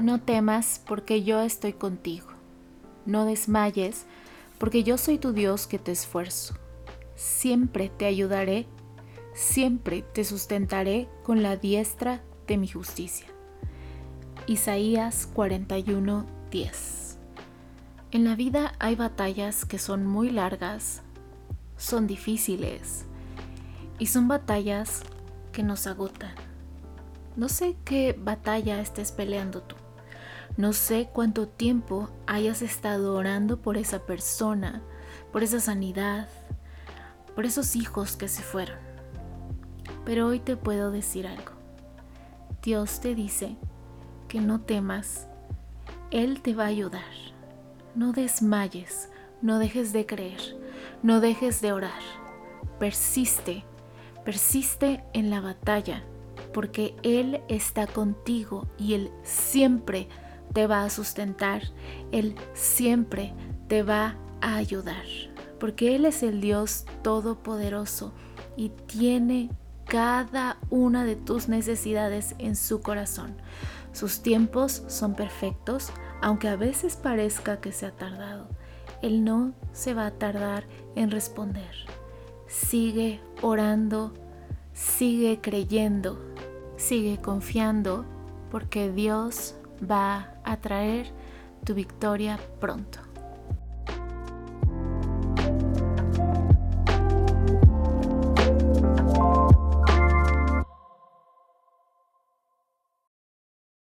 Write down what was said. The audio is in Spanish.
No temas porque yo estoy contigo. No desmayes porque yo soy tu Dios que te esfuerzo. Siempre te ayudaré, siempre te sustentaré con la diestra de mi justicia. Isaías 41, 10. En la vida hay batallas que son muy largas, son difíciles y son batallas que nos agotan. No sé qué batalla estés peleando tú. No sé cuánto tiempo hayas estado orando por esa persona, por esa sanidad, por esos hijos que se fueron. Pero hoy te puedo decir algo. Dios te dice que no temas. Él te va a ayudar. No desmayes, no dejes de creer, no dejes de orar. Persiste, persiste en la batalla, porque Él está contigo y Él siempre te va a sustentar, Él siempre te va a ayudar, porque Él es el Dios todopoderoso y tiene cada una de tus necesidades en su corazón. Sus tiempos son perfectos, aunque a veces parezca que se ha tardado. Él no se va a tardar en responder. Sigue orando, sigue creyendo, sigue confiando, porque Dios va a traer tu victoria pronto.